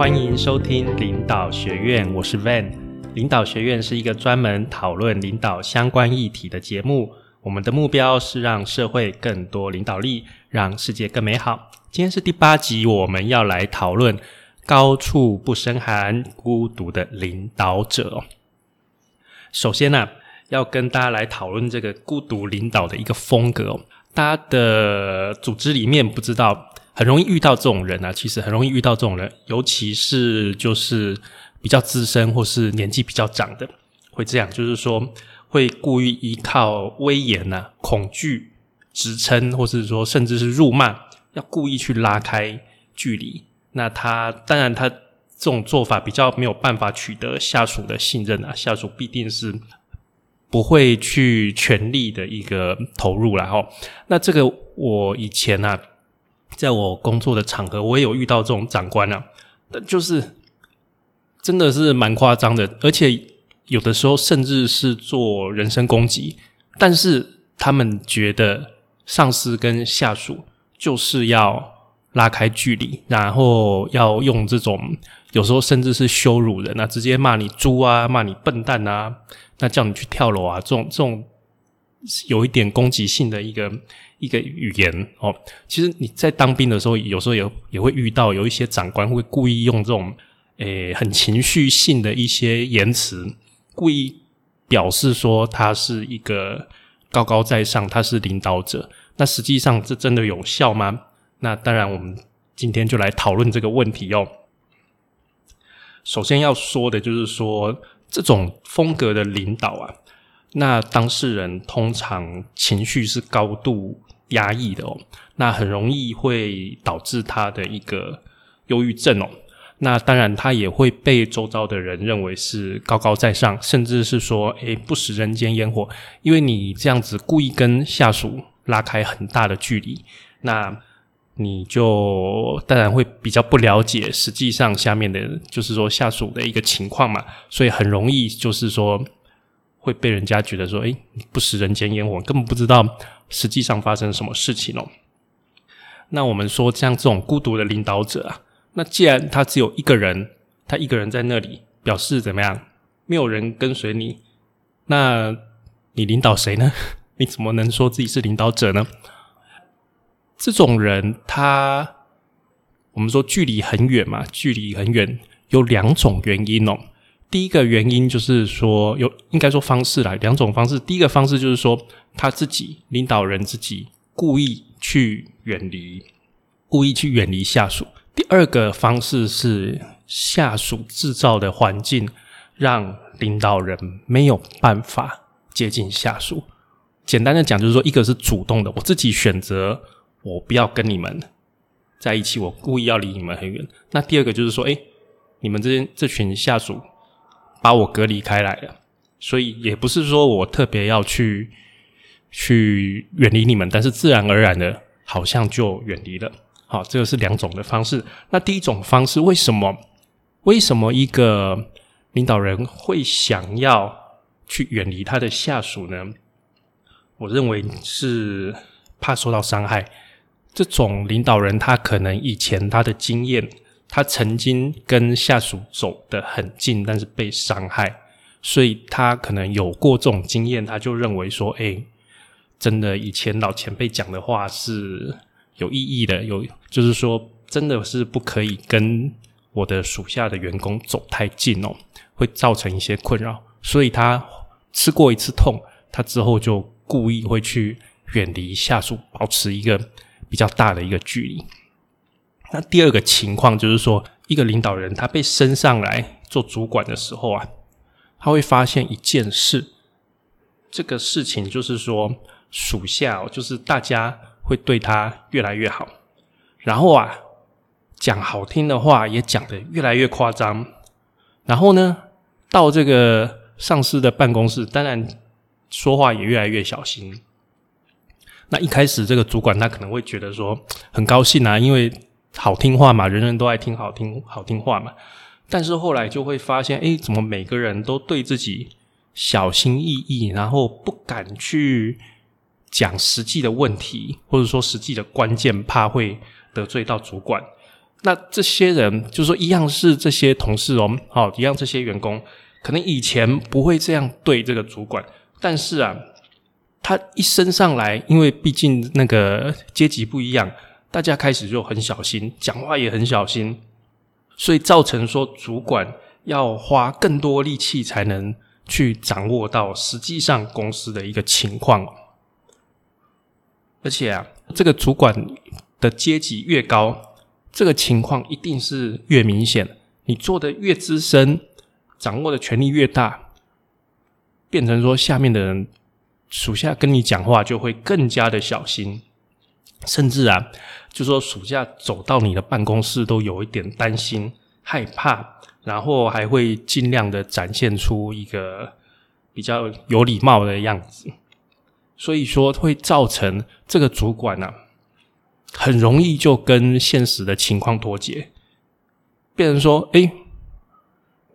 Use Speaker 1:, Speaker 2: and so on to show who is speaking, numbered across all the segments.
Speaker 1: 欢迎收听领导学院，我是 Van。领导学院是一个专门讨论领导相关议题的节目。我们的目标是让社会更多领导力，让世界更美好。今天是第八集，我们要来讨论高处不胜寒、孤独的领导者。首先呢，要跟大家来讨论这个孤独领导的一个风格。大家的组织里面不知道。很容易遇到这种人啊，其实很容易遇到这种人，尤其是就是比较资深或是年纪比较长的，会这样，就是说会故意依靠威严呐、恐惧、职称，或是说甚至是辱骂，要故意去拉开距离。那他当然他这种做法比较没有办法取得下属的信任啊，下属必定是不会去全力的一个投入了哈。那这个我以前啊。在我工作的场合，我也有遇到这种长官啊，就是真的是蛮夸张的，而且有的时候甚至是做人身攻击。但是他们觉得上司跟下属就是要拉开距离，然后要用这种有时候甚至是羞辱人啊，直接骂你猪啊，骂你笨蛋啊，那叫你去跳楼啊，这种这种有一点攻击性的一个。一个语言哦，其实你在当兵的时候，有时候也也会遇到有一些长官会故意用这种诶很情绪性的一些言辞，故意表示说他是一个高高在上，他是领导者。那实际上这真的有效吗？那当然，我们今天就来讨论这个问题哦。首先要说的就是说，这种风格的领导啊，那当事人通常情绪是高度。压抑的哦，那很容易会导致他的一个忧郁症哦。那当然，他也会被周遭的人认为是高高在上，甚至是说，诶，不食人间烟火。因为你这样子故意跟下属拉开很大的距离，那你就当然会比较不了解实际上下面的，就是说下属的一个情况嘛。所以很容易就是说会被人家觉得说，诶，不食人间烟火，根本不知道。实际上发生什么事情哦？那我们说，像这种孤独的领导者啊，那既然他只有一个人，他一个人在那里，表示怎么样？没有人跟随你，那你领导谁呢？你怎么能说自己是领导者呢？这种人，他我们说距离很远嘛，距离很远，有两种原因哦。第一个原因就是说，有应该说方式来两种方式。第一个方式就是说，他自己领导人自己故意去远离，故意去远离下属。第二个方式是下属制造的环境，让领导人没有办法接近下属。简单的讲，就是说，一个是主动的，我自己选择我不要跟你们在一起，我故意要离你们很远。那第二个就是说，哎，你们这这群下属。把我隔离开来了，所以也不是说我特别要去去远离你们，但是自然而然的，好像就远离了。好，这个是两种的方式。那第一种方式，为什么为什么一个领导人会想要去远离他的下属呢？我认为是怕受到伤害。这种领导人，他可能以前他的经验。他曾经跟下属走得很近，但是被伤害，所以他可能有过这种经验，他就认为说：“哎，真的以前老前辈讲的话是有意义的，有就是说真的是不可以跟我的属下的员工走太近哦，会造成一些困扰。”所以他吃过一次痛，他之后就故意会去远离下属，保持一个比较大的一个距离。那第二个情况就是说，一个领导人他被升上来做主管的时候啊，他会发现一件事，这个事情就是说，属下就是大家会对他越来越好，然后啊，讲好听的话也讲得越来越夸张，然后呢，到这个上司的办公室，当然说话也越来越小心。那一开始这个主管他可能会觉得说很高兴啊，因为。好听话嘛，人人都爱听好听好听话嘛。但是后来就会发现，哎，怎么每个人都对自己小心翼翼，然后不敢去讲实际的问题，或者说实际的关键，怕会得罪到主管。那这些人就是说，一样是这些同事哦，好，一样这些员工，可能以前不会这样对这个主管，但是啊，他一升上来，因为毕竟那个阶级不一样，大家开始就很小心，讲话也很小心，所以造成说主管要花更多力气才能去掌握到实际上公司的一个情况，而且啊，这个主管的阶级越高。这个情况一定是越明显，你做的越资深，掌握的权力越大，变成说下面的人属下跟你讲话就会更加的小心，甚至啊，就说暑假走到你的办公室都有一点担心、害怕，然后还会尽量的展现出一个比较有礼貌的样子，所以说会造成这个主管呢。很容易就跟现实的情况脱节，变成说：“哎，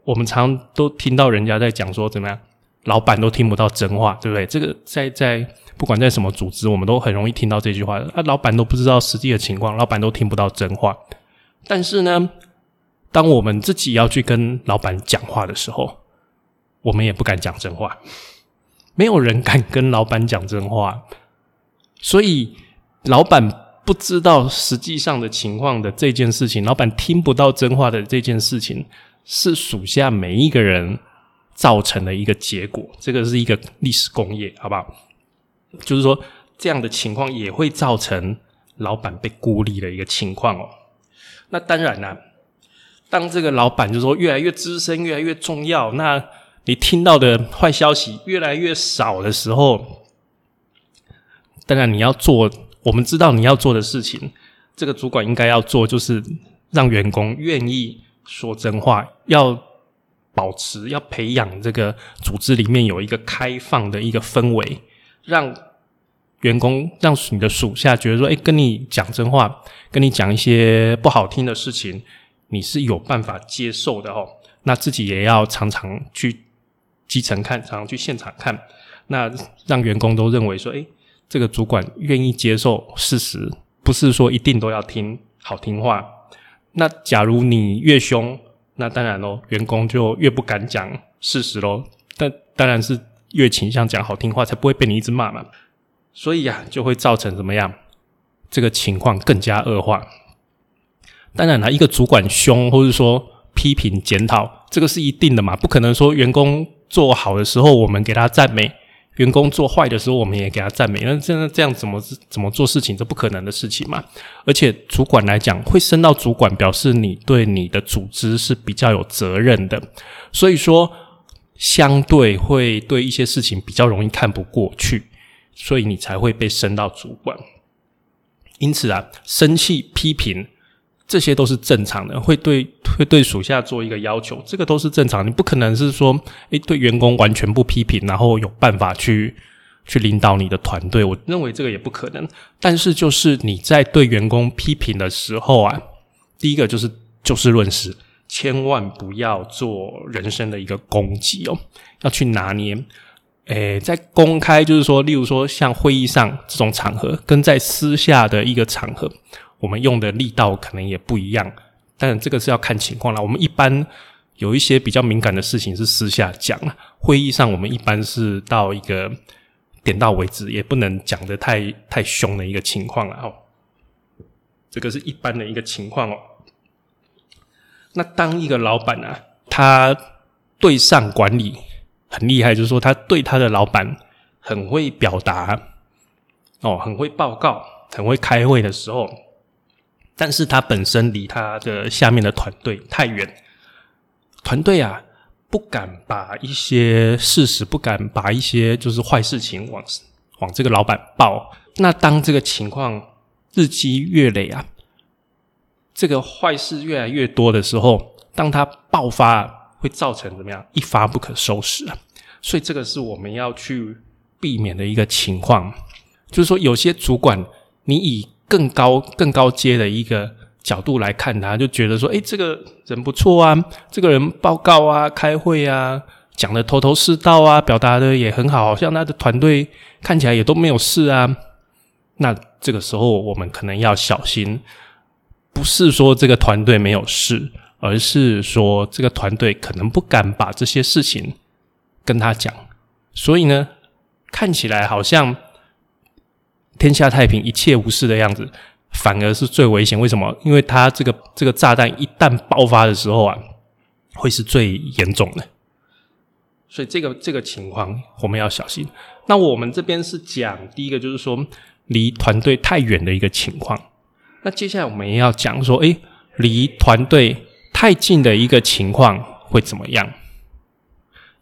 Speaker 1: 我们常都听到人家在讲说怎么样，老板都听不到真话，对不对？这个在在不管在什么组织，我们都很容易听到这句话。啊，老板都不知道实际的情况，老板都听不到真话。但是呢，当我们自己要去跟老板讲话的时候，我们也不敢讲真话，没有人敢跟老板讲真话，所以老板。”不知道实际上的情况的这件事情，老板听不到真话的这件事情，是属下每一个人造成的一个结果。这个是一个历史工业，好不好？就是说，这样的情况也会造成老板被孤立的一个情况哦。那当然啦，当这个老板就说越来越资深、越来越重要，那你听到的坏消息越来越少的时候，当然你要做。我们知道你要做的事情，这个主管应该要做，就是让员工愿意说真话，要保持、要培养这个组织里面有一个开放的一个氛围，让员工、让你的属下觉得说：“哎，跟你讲真话，跟你讲一些不好听的事情，你是有办法接受的哦。”那自己也要常常去基层看，常常去现场看，那让员工都认为说：“哎。”这个主管愿意接受事实，不是说一定都要听好听话。那假如你越凶，那当然喽，员工就越不敢讲事实喽。但当然是越倾向讲好听话，才不会被你一直骂嘛。所以呀，就会造成怎么样？这个情况更加恶化。当然了，一个主管凶，或者说批评检讨，这个是一定的嘛，不可能说员工做好的时候，我们给他赞美。员工做坏的时候，我们也给他赞美。那这样这样怎么怎么做事情，这不可能的事情嘛？而且主管来讲，会升到主管，表示你对你的组织是比较有责任的。所以说，相对会对一些事情比较容易看不过去，所以你才会被升到主管。因此啊，生气批评。这些都是正常的，会对会对属下做一个要求，这个都是正常。你不可能是说，诶，对员工完全不批评，然后有办法去去领导你的团队。我认为这个也不可能。但是，就是你在对员工批评的时候啊，第一个就是就事论事，千万不要做人身的一个攻击哦，要去拿捏。诶，在公开，就是说，例如说像会议上这种场合，跟在私下的一个场合。我们用的力道可能也不一样，但这个是要看情况了。我们一般有一些比较敏感的事情是私下讲了，会议上我们一般是到一个点到为止，也不能讲的太太凶的一个情况了哦。这个是一般的一个情况哦。那当一个老板啊，他对上管理很厉害，就是说他对他的老板很会表达哦，很会报告，很会开会的时候。但是他本身离他的下面的团队太远，团队啊不敢把一些事实，不敢把一些就是坏事情往往这个老板报。那当这个情况日积月累啊，这个坏事越来越多的时候，当他爆发，会造成怎么样？一发不可收拾啊！所以这个是我们要去避免的一个情况，就是说有些主管，你以更高、更高阶的一个角度来看他，就觉得说：“哎，这个人不错啊，这个人报告啊、开会啊，讲的头头是道啊，表达的也很好，好像他的团队看起来也都没有事啊。”那这个时候，我们可能要小心，不是说这个团队没有事，而是说这个团队可能不敢把这些事情跟他讲，所以呢，看起来好像天下太平、一切无事的样子，反而是最危险。为什么？因为他这个这个炸弹一旦爆发的时候啊，会是最严重的。所以这个这个情况我们要小心。那我们这边是讲第一个，就是说离团队太远的一个情况。那接下来我们也要讲说，诶，离团队太近的一个情况会怎么样？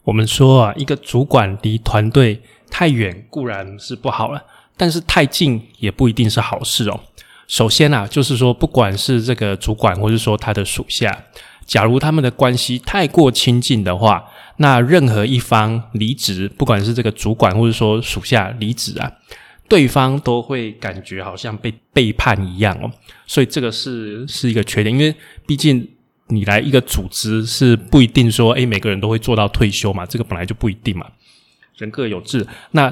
Speaker 1: 我们说啊，一个主管离团队太远固然是不好了，但是太近也不一定是好事哦。首先啊，就是说，不管是这个主管，或是说他的属下，假如他们的关系太过亲近的话，那任何一方离职，不管是这个主管或者说属下离职啊，对方都会感觉好像被背叛一样哦。所以这个是是一个缺点，因为毕竟你来一个组织是不一定说，诶，每个人都会做到退休嘛，这个本来就不一定嘛，人各有志。那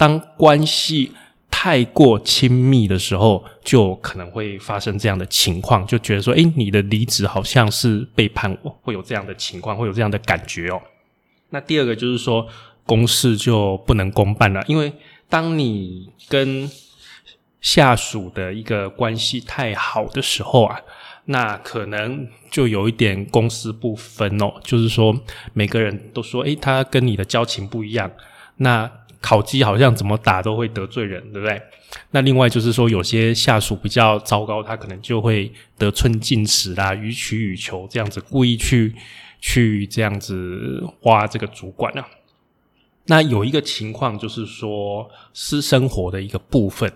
Speaker 1: 当关系太过亲密的时候，就可能会发生这样的情况，就觉得说，诶，你的离职好像是背叛我，会有这样的情况，会有这样的感觉哦。那第二个就是说，公事就不能公办了，因为当你跟下属的一个关系太好的时候啊，那可能就有一点公私不分哦。就是说，每个人都说，诶，他跟你的交情不一样。那烤鸡好像怎么打都会得罪人，对不对？那另外就是说，有些下属比较糟糕，他可能就会得寸进尺啦，予取予求，这样子故意去。去这样子挖这个主管啊，那有一个情况就是说私生活的一个部分，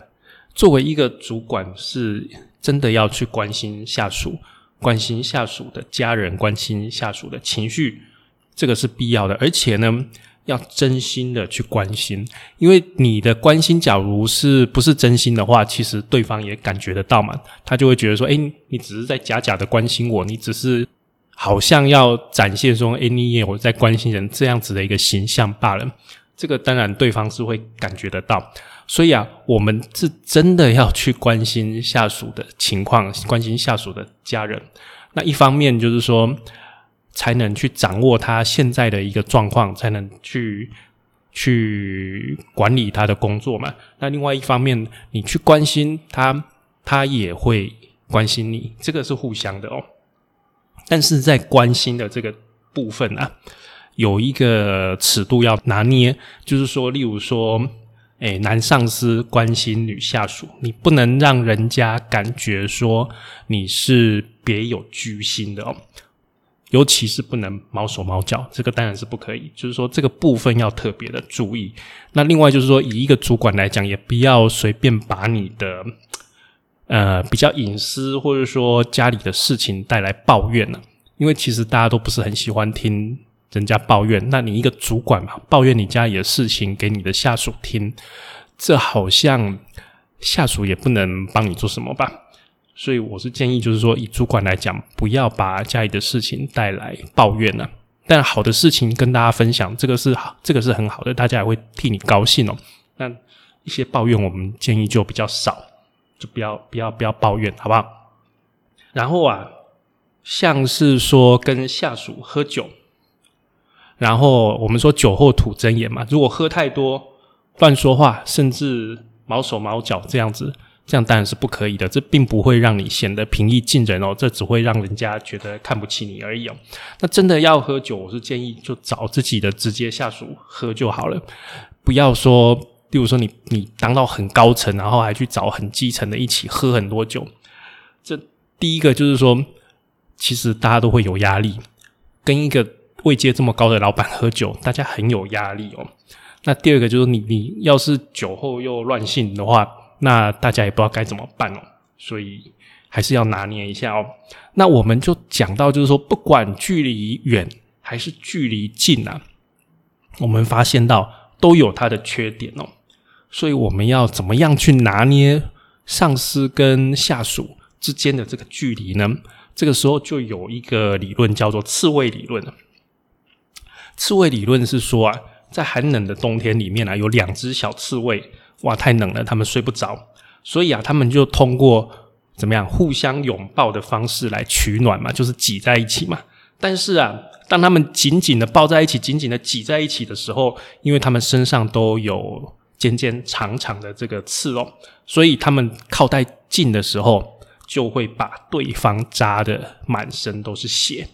Speaker 1: 作为一个主管是真的要去关心下属，关心下属的家人，关心下属的情绪，这个是必要的，而且呢，要真心的去关心，因为你的关心，假如是不是真心的话，其实对方也感觉得到嘛，他就会觉得说，哎，你只是在假假的关心我，你只是。好像要展现说，哎，你也有在关心人这样子的一个形象罢了。这个当然对方是会感觉得到，所以啊，我们是真的要去关心下属的情况，关心下属的家人。那一方面就是说，才能去掌握他现在的一个状况，才能去去管理他的工作嘛。那另外一方面，你去关心他，他也会关心你，这个是互相的哦。但是在关心的这个部分啊，有一个尺度要拿捏，就是说，例如说，哎，男上司关心女下属，你不能让人家感觉说你是别有居心的哦，尤其是不能毛手毛脚，这个当然是不可以。就是说，这个部分要特别的注意。那另外就是说，以一个主管来讲，也不要随便把你的。呃，比较隐私或者说家里的事情带来抱怨呢？因为其实大家都不是很喜欢听人家抱怨。那你一个主管嘛，抱怨你家里的事情给你的下属听，这好像下属也不能帮你做什么吧？所以我是建议，就是说以主管来讲，不要把家里的事情带来抱怨呢。但好的事情跟大家分享，这个是，这个是很好的，大家也会替你高兴哦。那一些抱怨，我们建议就比较少。就不要不要不要抱怨，好不好？然后啊，像是说跟下属喝酒，然后我们说酒后吐真言嘛。如果喝太多，乱说话，甚至毛手毛脚这样子，这样当然是不可以的。这并不会让你显得平易近人哦，这只会让人家觉得看不起你而已哦。那真的要喝酒，我是建议就找自己的直接下属喝就好了，不要说。例如说，你你当到很高层，然后还去找很基层的一起喝很多酒，这第一个就是说，其实大家都会有压力。跟一个位阶这么高的老板喝酒，大家很有压力哦。那第二个就是你你要是酒后又乱性的话，那大家也不知道该怎么办哦。所以还是要拿捏一下哦。那我们就讲到，就是说，不管距离远还是距离近啊，我们发现到都有它的缺点哦。所以我们要怎么样去拿捏上司跟下属之间的这个距离呢？这个时候就有一个理论叫做刺猬理论刺猬理论是说啊，在寒冷的冬天里面啊，有两只小刺猬，哇，太冷了，他们睡不着，所以啊，他们就通过怎么样互相拥抱的方式来取暖嘛，就是挤在一起嘛。但是啊，当他们紧紧的抱在一起、紧紧的挤在一起的时候，因为他们身上都有尖尖长长的这个刺哦，所以他们靠太近的时候，就会把对方扎的满身都是血。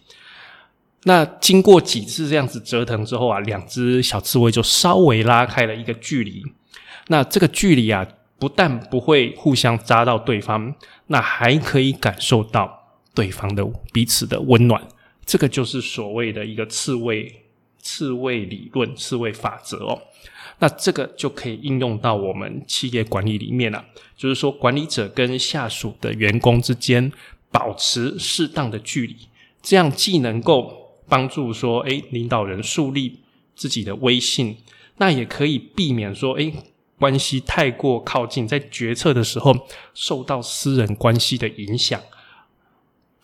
Speaker 1: 那经过几次这样子折腾之后啊，两只小刺猬就稍微拉开了一个距离。那这个距离啊，不但不会互相扎到对方，那还可以感受到对方的彼此的温暖。这个就是所谓的一个刺猬刺猬理论、刺猬法则哦。那这个就可以应用到我们企业管理里面了，就是说管理者跟下属的员工之间保持适当的距离，这样既能够帮助说，诶，领导人树立自己的威信，那也可以避免说，诶，关系太过靠近，在决策的时候受到私人关系的影响。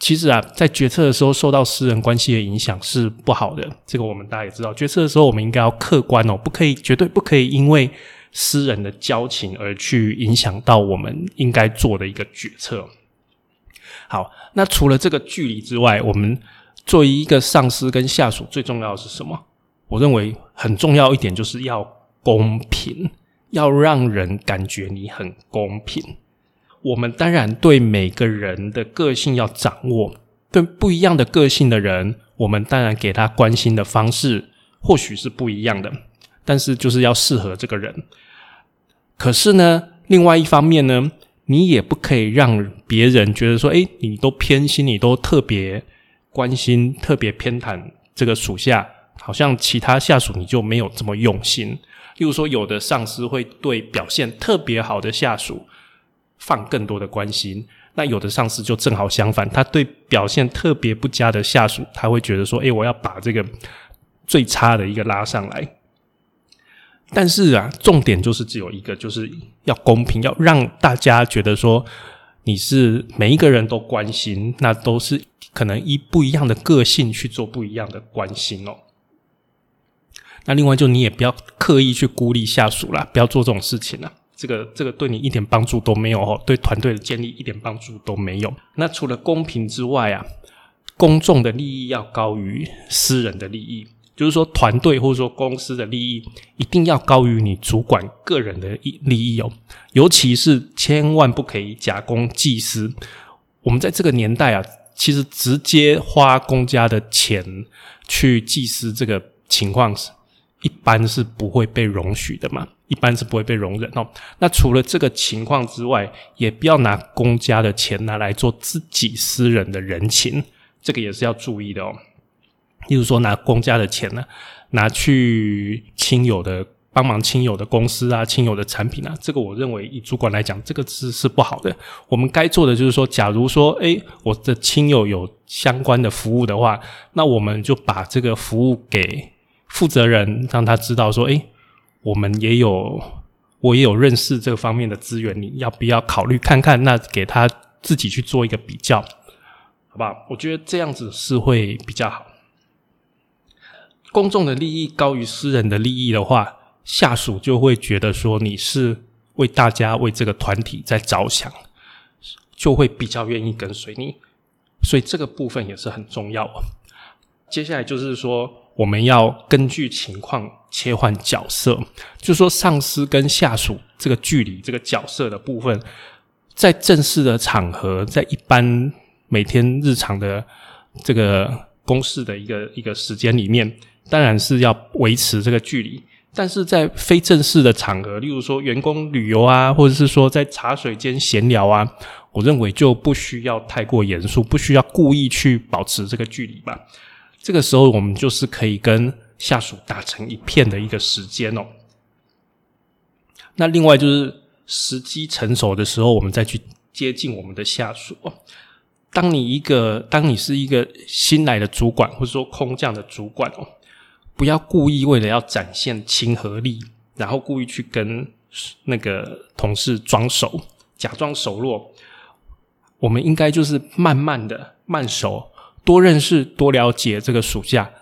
Speaker 1: 其实啊，在决策的时候受到私人关系的影响是不好的。这个我们大家也知道，决策的时候我们应该要客观哦，不可以绝对不可以因为私人的交情而去影响到我们应该做的一个决策。好，那除了这个距离之外，我们。作为一个上司跟下属，最重要的是什么？我认为很重要一点就是要公平，要让人感觉你很公平。我们当然对每个人的个性要掌握，对不一样的个性的人，我们当然给他关心的方式或许是不一样的，但是就是要适合这个人。可是呢，另外一方面呢，你也不可以让别人觉得说，诶，你都偏心，你都特别。关心特别偏袒这个属下，好像其他下属你就没有这么用心。例如说，有的上司会对表现特别好的下属放更多的关心，那有的上司就正好相反，他对表现特别不佳的下属，他会觉得说：“诶，我要把这个最差的一个拉上来。”但是啊，重点就是只有一个，就是要公平，要让大家觉得说。你是每一个人都关心，那都是可能以不一样的个性去做不一样的关心哦。那另外就你也不要刻意去孤立下属啦，不要做这种事情啦。这个这个对你一点帮助都没有哦，对团队的建立一点帮助都没有。那除了公平之外啊，公众的利益要高于私人的利益。就是说，团队或者说公司的利益一定要高于你主管个人的利益哦，尤其是千万不可以假公济私。我们在这个年代啊，其实直接花公家的钱去祭司这个情况是，一般是不会被容许的嘛，一般是不会被容忍哦。那除了这个情况之外，也不要拿公家的钱拿来做自己私人的人情，这个也是要注意的哦。例如说，拿公家的钱呢，拿去亲友的帮忙亲友的公司啊，亲友的产品啊，这个我认为以主管来讲，这个是是不好的。我们该做的就是说，假如说，诶，我的亲友有相关的服务的话，那我们就把这个服务给负责人，让他知道说，诶，我们也有，我也有认识这个方面的资源，你要不要考虑看看？那给他自己去做一个比较，好吧？我觉得这样子是会比较好。公众的利益高于私人的利益的话，下属就会觉得说你是为大家、为这个团体在着想，就会比较愿意跟随你。所以这个部分也是很重要。接下来就是说，我们要根据情况切换角色，就说上司跟下属这个距离、这个角色的部分，在正式的场合，在一般每天日常的这个公事的一个一个时间里面。当然是要维持这个距离，但是在非正式的场合，例如说员工旅游啊，或者是说在茶水间闲聊啊，我认为就不需要太过严肃，不需要故意去保持这个距离吧。这个时候，我们就是可以跟下属打成一片的一个时间哦。那另外就是时机成熟的时候，我们再去接近我们的下属。当你一个，当你是一个新来的主管，或者说空降的主管哦。不要故意为了要展现亲和力，然后故意去跟那个同事装熟，假装熟络。我们应该就是慢慢的慢熟，多认识、多了解这个属下，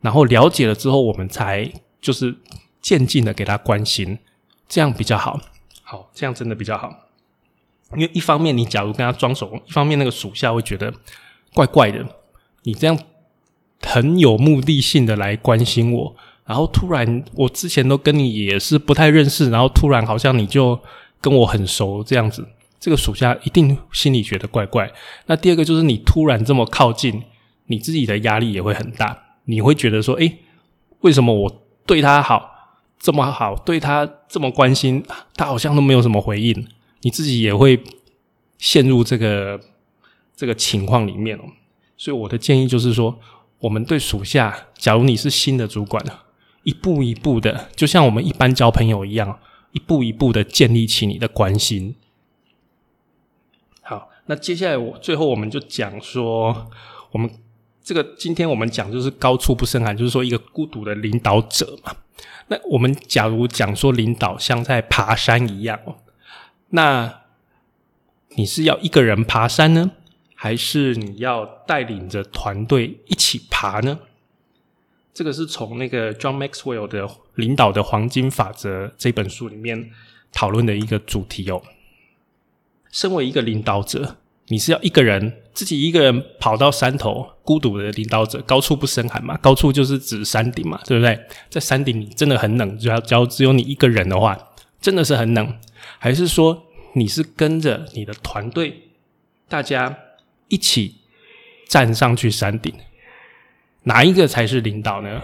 Speaker 1: 然后了解了之后，我们才就是渐进的给他关心，这样比较好。好，这样真的比较好。因为一方面你假如跟他装熟，一方面那个属下会觉得怪怪的，你这样很有目的性的来关心我，然后突然我之前都跟你也是不太认识，然后突然好像你就跟我很熟这样子，这个属下一定心里觉得怪怪。那第二个就是你突然这么靠近，你自己的压力也会很大，你会觉得说，诶，为什么我对他好这么好，对他这么关心，他好像都没有什么回应？你自己也会陷入这个这个情况里面哦，所以我的建议就是说，我们对属下，假如你是新的主管一步一步的，就像我们一般交朋友一样，一步一步的建立起你的关心。那接下来我最后我们就讲说，我们这个今天我们讲就是高处不胜寒，就是说一个孤独的领导者嘛。那我们假如讲说领导像在爬山一样哦。那你是要一个人爬山呢，还是你要带领着团队一起爬呢？这个是从那个 John Maxwell 的《领导的黄金法则》这本书里面讨论的一个主题哦。身为一个领导者，你是要一个人自己一个人跑到山头，孤独的领导者，高处不胜寒嘛？高处就是指山顶嘛，对不对？在山顶你真的很冷，只要只要只有你一个人的话，真的是很冷。还是说你是跟着你的团队，大家一起站上去山顶，哪一个才是领导呢？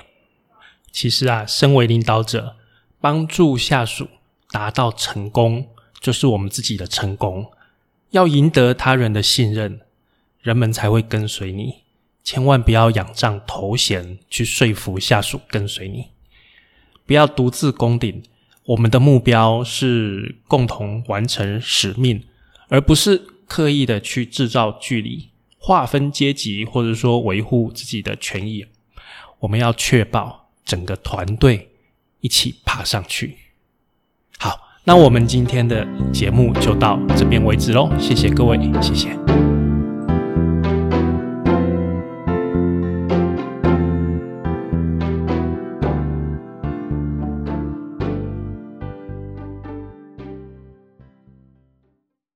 Speaker 1: 其实啊，身为领导者，帮助下属达到成功，就是我们自己的成功。要赢得他人的信任，人们才会跟随你。千万不要仰仗头衔去说服下属跟随你，不要独自攻顶。我们的目标是共同完成使命，而不是刻意的去制造距离、划分阶级，或者说维护自己的权益。我们要确保整个团队一起爬上去。那我们今天的节目就到这边为止喽，谢谢各位，谢谢。